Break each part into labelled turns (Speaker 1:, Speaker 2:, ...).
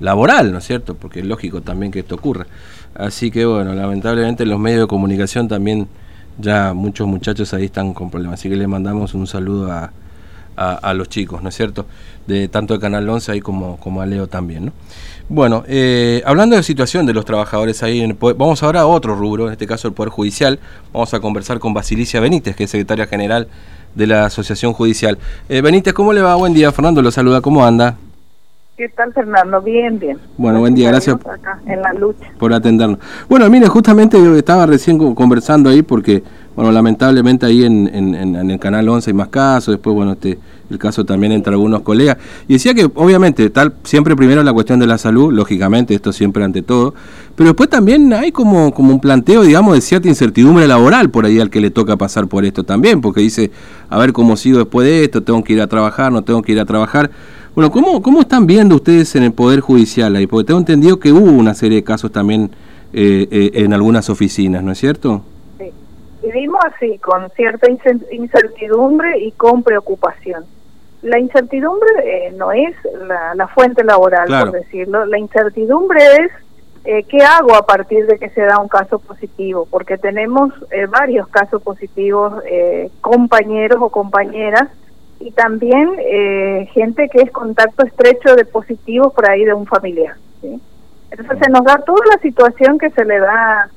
Speaker 1: laboral, ¿no es cierto? Porque es lógico también que esto ocurra. Así que bueno, lamentablemente los medios de comunicación también ya muchos muchachos ahí están con problemas. Así que le mandamos un saludo a, a, los chicos, ¿no es cierto? De tanto de Canal 11 ahí como, como a Leo también, ¿no? Bueno, eh, hablando de situación de los trabajadores ahí, en vamos ahora a otro rubro, en este caso el Poder Judicial. Vamos a conversar con Basilicia Benítez, que es secretaria general de la Asociación Judicial. Eh, Benítez, ¿cómo le va? Buen día, Fernando, lo saluda, ¿cómo anda?
Speaker 2: ¿Qué tal, Fernando? Bien, bien.
Speaker 1: Bueno, buen día, gracias
Speaker 2: en la lucha.
Speaker 1: por atendernos. Bueno, mire, justamente yo estaba recién conversando ahí porque, bueno, lamentablemente ahí en, en, el Canal 11 hay más casos, después, bueno, este el caso también entre algunos colegas, y decía que obviamente tal siempre primero la cuestión de la salud, lógicamente, esto siempre ante todo, pero después también hay como, como un planteo, digamos, de cierta incertidumbre laboral por ahí al que le toca pasar por esto también, porque dice, a ver cómo sigo después de esto, tengo que ir a trabajar, no tengo que ir a trabajar. Bueno, ¿cómo, cómo están viendo ustedes en el Poder Judicial ahí? Porque tengo entendido que hubo una serie de casos también eh, eh, en algunas oficinas, ¿no es cierto?
Speaker 2: Sí, vivimos así, con cierta incertidumbre y con preocupación. La incertidumbre eh, no es la, fuente laboral, por decirlo, la incertidumbre es qué hago a partir de que se da un caso positivo, porque tenemos varios casos positivos, compañeros o compañeras y también eh, gente que es contacto estrecho de positivos por ahí de un familiar. Entonces se nos da toda la situación que se le da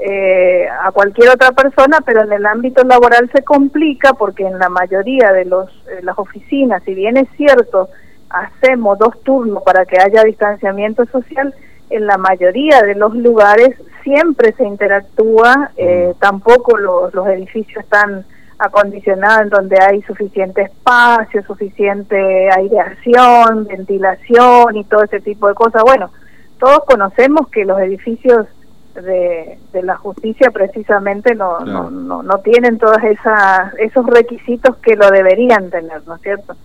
Speaker 2: eh, a cualquier otra persona, pero en el ámbito laboral se complica porque en la mayoría de los, eh, las oficinas, si bien es cierto, hacemos dos turnos para que haya distanciamiento social, en la mayoría de los lugares siempre se interactúa, mm. tampoco los, los edificios están acondicionada en donde hay suficiente espacio, suficiente aireación, ventilación y todo ese tipo de cosas. Bueno, todos conocemos que los edificios de, de la justicia precisamente no, no, no, tienen todos esas, esos requisitos que lo deberían tener, ¿no es cierto?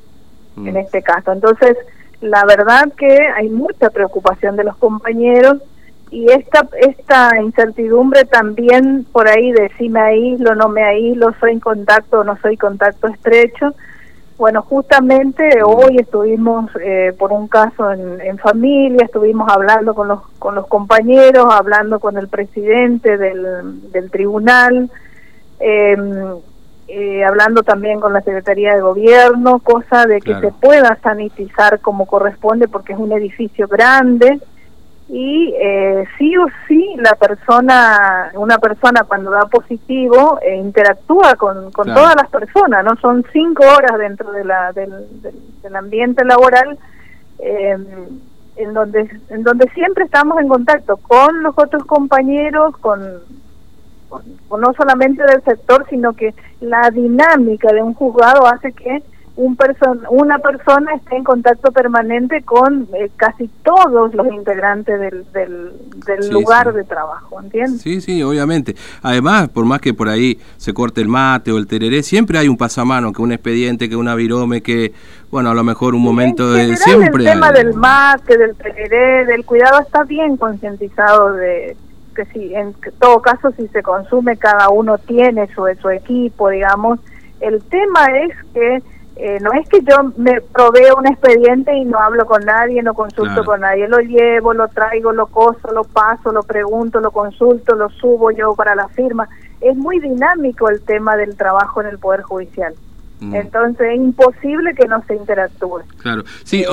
Speaker 2: Mm. En este caso. Entonces, la verdad que hay mucha preocupación de los compañeros y esta esta incertidumbre también por ahí de si me aíslo, no me aíslo, soy en contacto o no soy contacto estrecho. Bueno, justamente hoy estuvimos eh, por un caso en, familia, estuvimos hablando con los con los compañeros, hablando con el presidente del, del tribunal, em, eh, hablando también con la Secretaría de Gobierno, cosa de que se pueda sanitizar como corresponde porque es un edificio grande y eh, sí o sí la persona, una persona cuando da positivo eh, interactúa con, con todas las personas, no son cinco horas dentro de la, del, del, ambiente laboral eh, en donde en donde siempre estamos en contacto con los otros compañeros, con, con no solamente del sector, sino que la dinámica de un juzgado hace que un person una persona esté en contacto permanente con eh, casi todos los integrantes del, del, lugar de trabajo, ¿entiendes?
Speaker 1: Sí, sí, obviamente. Además, por más que por ahí se corte el mate o el tereré, siempre hay un pasamano, que un expediente, que una virome, que, bueno, a lo mejor un momento de... Siempre
Speaker 2: el tema del mate, del tereré, del cuidado está bien concientizado de que si en todo caso si se consume cada uno tiene su, su equipo, digamos. El tema es que eh, no es que yo me proveo un expediente y no hablo con nadie, no consulto con nadie, lo llevo, lo traigo, lo coso, lo paso, lo pregunto, lo consulto, lo subo yo para la firma. Es muy dinámico el tema del trabajo en el Poder Judicial. Mm. Entonces es imposible que no se interactúe.
Speaker 1: Claro, sí,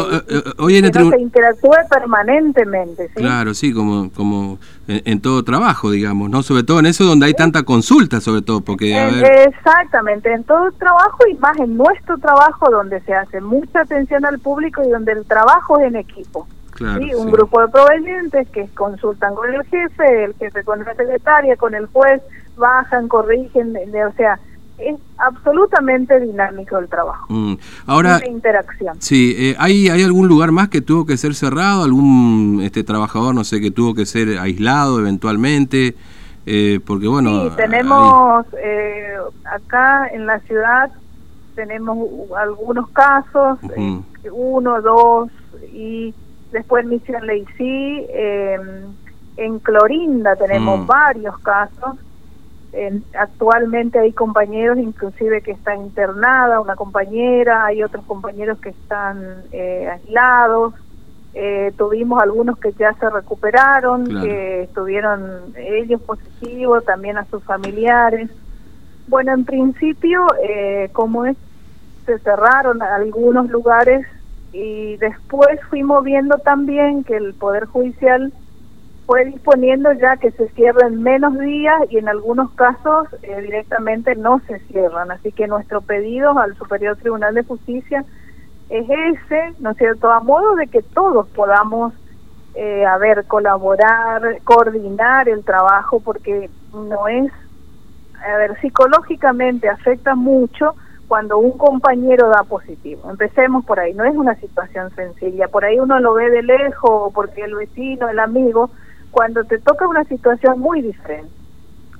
Speaker 1: hoy en
Speaker 2: el que no se interactúe permanentemente. ¿sí?
Speaker 1: Claro, sí, como, como en, todo trabajo, digamos, ¿no? Sobre todo en eso donde hay tanta consulta, sobre todo, porque...
Speaker 2: Exactamente, en todo trabajo y más en nuestro trabajo donde se hace mucha atención al público y donde el trabajo es en equipo. Claro, ¿sí? Un grupo de provenientes que consultan con el jefe, el jefe con la secretaria, con el juez, bajan, corrigen, o sea es absolutamente dinámico el trabajo. Mm.
Speaker 1: Ahora,
Speaker 2: interacción.
Speaker 1: Sí, eh, ¿hay, ¿hay algún lugar más que tuvo que ser cerrado? ¿Algún este trabajador, no sé, que tuvo que ser aislado eventualmente? Eh, porque bueno...
Speaker 2: Sí, tenemos eh, acá en la ciudad, tenemos algunos casos, uno, dos, y después en Misión Leicí, en Clorinda tenemos mm. varios casos actualmente hay compañeros inclusive que están internada, una compañera, hay otros compañeros que están eh, aislados. eh, tuvimos algunos que ya se recuperaron, que estuvieron ellos positivos, también a sus familiares. Bueno, en principio, eh, como es, se cerraron algunos lugares y después fuimos viendo también que el Poder Judicial fue disponiendo ya que se cierren menos días y en algunos casos eh, directamente no se cierran. Así que nuestro pedido al Superior Tribunal de Justicia es ese, ¿no es cierto?, a modo de que todos podamos, eh, a ver, colaborar, coordinar el trabajo, porque no es, a ver, psicológicamente afecta mucho cuando un compañero da positivo. Empecemos por ahí, no es una situación sencilla, por ahí uno lo ve de lejos, porque el vecino, el amigo, cuando te toca una situación muy diferente.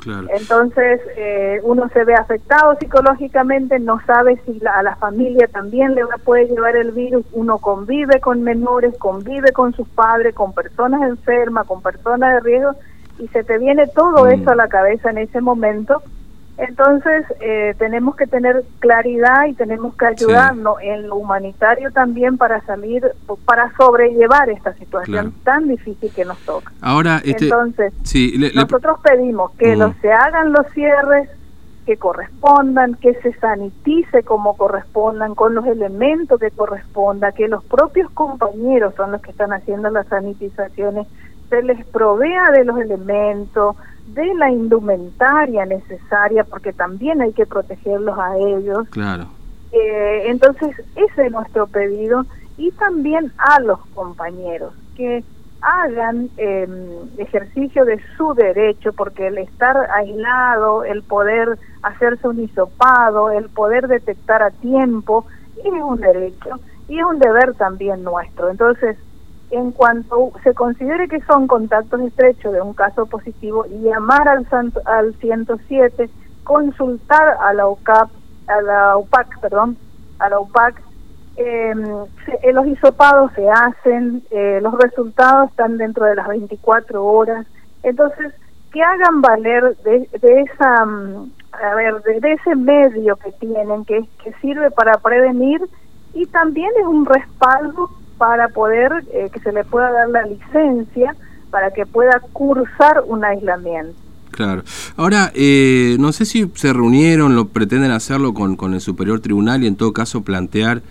Speaker 2: Entonces eh, uno se ve afectado psicológicamente, no sabe si a la familia también le puede llevar el virus, uno convive con menores, convive con sus padres, con personas enfermas, con personas de riesgo y se te viene todo mm. eso a la cabeza en ese momento entonces, eh, tenemos que tener claridad y tenemos que ayudarnos en lo humanitario también para salir, para sobrellevar esta situación tan difícil que nos toca.
Speaker 1: Ahora, este,
Speaker 2: Entonces, nosotros pedimos que se hagan los cierres que correspondan, que se sanitice como correspondan, con los elementos que corresponda, que los propios compañeros son los que están haciendo las sanitizaciones, se les provea de los elementos, de la indumentaria necesaria, porque también hay que protegerlos a ellos.
Speaker 1: Claro.
Speaker 2: Eh, entonces, ese es nuestro pedido y también a los compañeros que hagan em, ejercicio de su derecho, porque el estar aislado, el poder hacerse un hisopado, el poder detectar a tiempo, es un derecho y es un deber también nuestro. Entonces, en cuanto se considere que son contactos estrechos de un caso positivo, llamar al, al 107, consultar a la UCAP, a la UPAC, perdón, a la UPAC, em, eh, los hisopados se hacen, eh, los resultados están dentro de las 24 horas, entonces que hagan valer de, esa, mm, a ver, de, ese medio que tienen, que, que sirve para prevenir y también es un respaldo para poder eh, que se le pueda dar la licencia para que pueda cursar un aislamiento.
Speaker 1: Claro. Ahora, eh, no sé si se reunieron, lo pretenden hacerlo con, con el Superior Tribunal y en todo caso plantear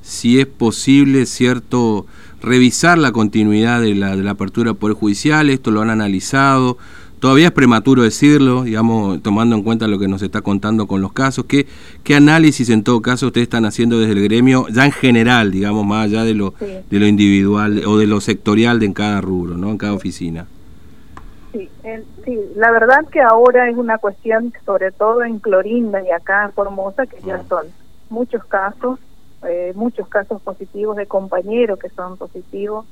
Speaker 1: si es posible, cierto, revisar la continuidad de la, de la apertura del Poder Judicial, esto lo han analizado, Todavía es prematuro decirlo, digamos, tomando en cuenta lo que nos está contando con los casos. ¿Qué, qué análisis en todo caso ustedes están haciendo desde el gremio, ya en general, digamos, más allá de lo, de lo individual o de lo sectorial de en cada rubro, ¿no? en cada oficina?
Speaker 2: Sí, sí, la verdad que ahora es una cuestión, sobre todo en Clorinda y acá en Formosa, que ya ah. son muchos casos, eh, muchos casos positivos de compañeros que son positivos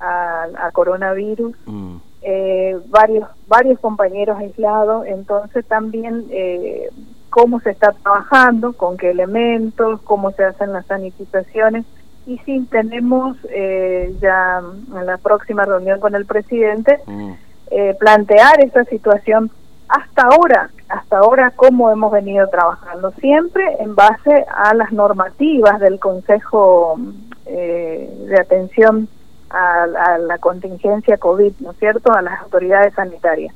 Speaker 2: a, coronavirus. Mm eh, varios varios compañeros aislados, entonces también eh, cómo se está trabajando, con qué elementos, cómo se hacen las sanitizaciones y si tenemos eh, ya en la próxima reunión con el presidente mm. eh, plantear esa situación hasta ahora, hasta ahora cómo hemos venido trabajando, siempre en base a las normativas del Consejo de Atención a, la contingencia COVID, ¿no es cierto?, a las autoridades sanitarias.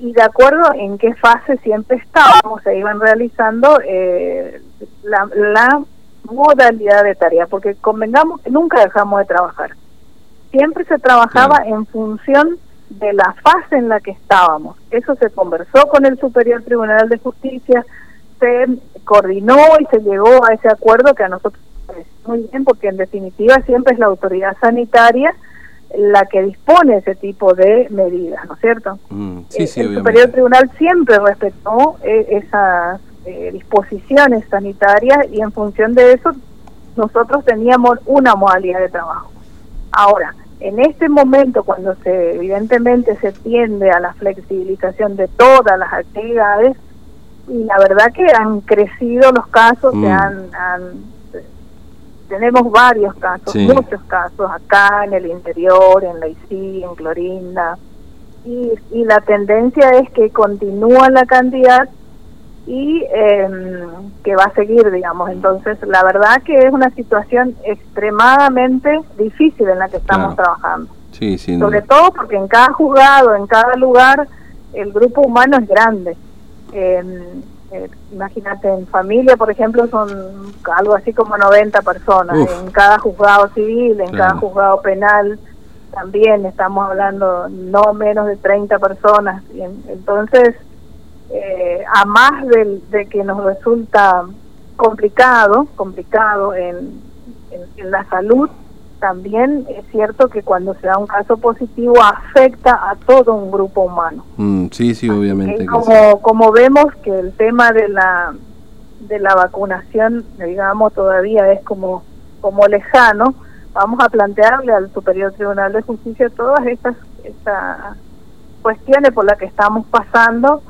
Speaker 2: Y de acuerdo en qué fase siempre estábamos, se iban realizando eh, la, la modalidad de tarea, porque convengamos que nunca dejamos de trabajar. Siempre se trabajaba en función de la fase en la que estábamos. Eso se conversó con el Superior Tribunal de Justicia, se coordinó y se llegó a ese acuerdo que a nosotros muy bien, porque en definitiva siempre es la autoridad sanitaria la que dispone ese tipo de medidas, ¿no es cierto? Mm,
Speaker 1: sí,
Speaker 2: sí, el Superior Tribunal siempre respetó eh, esas eh, disposiciones sanitarias y en función de eso nosotros teníamos una modalidad de trabajo. Ahora, en este momento, cuando se evidentemente se tiende a la flexibilización de todas las actividades, y la verdad que han crecido los casos, se mm. han tenemos varios casos, muchos casos acá en el interior, en la ICI, en Clorinda, y, y la tendencia es que continúa la cantidad y em, que va a seguir, digamos. Entonces, la verdad que es una situación extremadamente difícil en la que estamos trabajando.
Speaker 1: Sí,
Speaker 2: Sobre todo porque en cada juzgado, en cada lugar, el grupo humano es grande. Em, eh, imagínate, en familia, por ejemplo, son algo así como 90 personas. En cada juzgado civil, en cada juzgado penal, también estamos hablando no menos de 30 personas. Y entonces, eh, a más de, que nos resulta complicado, complicado en, en, la salud, también es cierto que cuando se da un caso positivo afecta a todo un grupo humano.
Speaker 1: Mm, sí, sí, obviamente.
Speaker 2: como, como vemos que el tema de la de la vacunación, digamos, todavía es como como lejano, vamos a plantearle al Superior Tribunal de Justicia todas estas, estas cuestiones por las que estamos pasando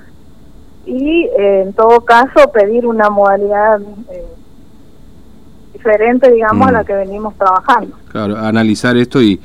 Speaker 2: y eh, en todo caso pedir una modalidad eh, diferente, digamos, a la mm. que venimos trabajando.
Speaker 1: Claro, analizar esto y...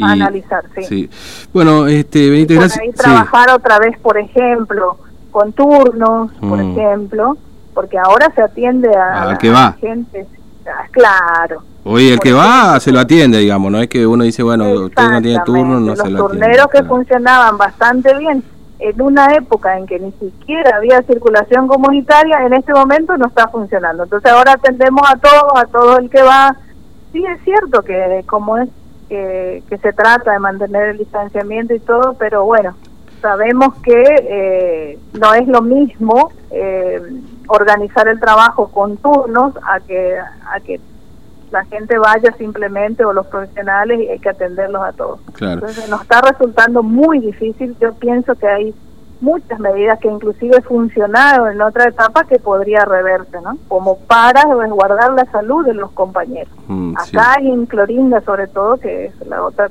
Speaker 2: analizar, sí.
Speaker 1: Bueno, este, gracias.
Speaker 2: Ahí trabajar otra vez, por ejemplo, con turnos, por mm. ejemplo, porque ahora se atiende a,
Speaker 1: a, que va.
Speaker 2: gente. Ah, claro.
Speaker 1: Oye, el que va se lo atiende, digamos, no es que uno dice, bueno, usted no tiene turno, no se lo atiende.
Speaker 2: Los turneros que funcionaban bastante bien en una época en que ni siquiera había circulación comunitaria, en este momento no está funcionando. Entonces ahora atendemos a todos, a todo el que va. Sí es cierto que como es que, se trata de mantener el distanciamiento y todo, pero bueno, sabemos que eh, no es lo mismo eh, organizar el trabajo con turnos a que a que la gente vaya simplemente o los profesionales y hay que atenderlos a todos. Entonces nos está resultando muy difícil. Yo pienso que hay muchas medidas que inclusive funcionaron en otra etapa que podría reverse, ¿no? Como para resguardar la salud de los compañeros. Mm, Acá en Clorinda sobre todo, que es la otra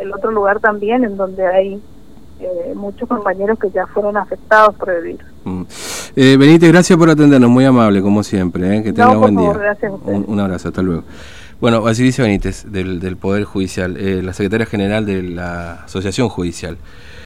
Speaker 2: el otro lugar también en donde hay eh, muchos compañeros que ya fueron afectados por el virus. Mm.
Speaker 1: Eh, Benítez, gracias por atendernos, muy amable como siempre, eh, que tenga buen día. un, abrazo, hasta luego. Bueno, Basilicia Benítez, del, del Poder Judicial, eh, la secretaria general de la Asociación Judicial.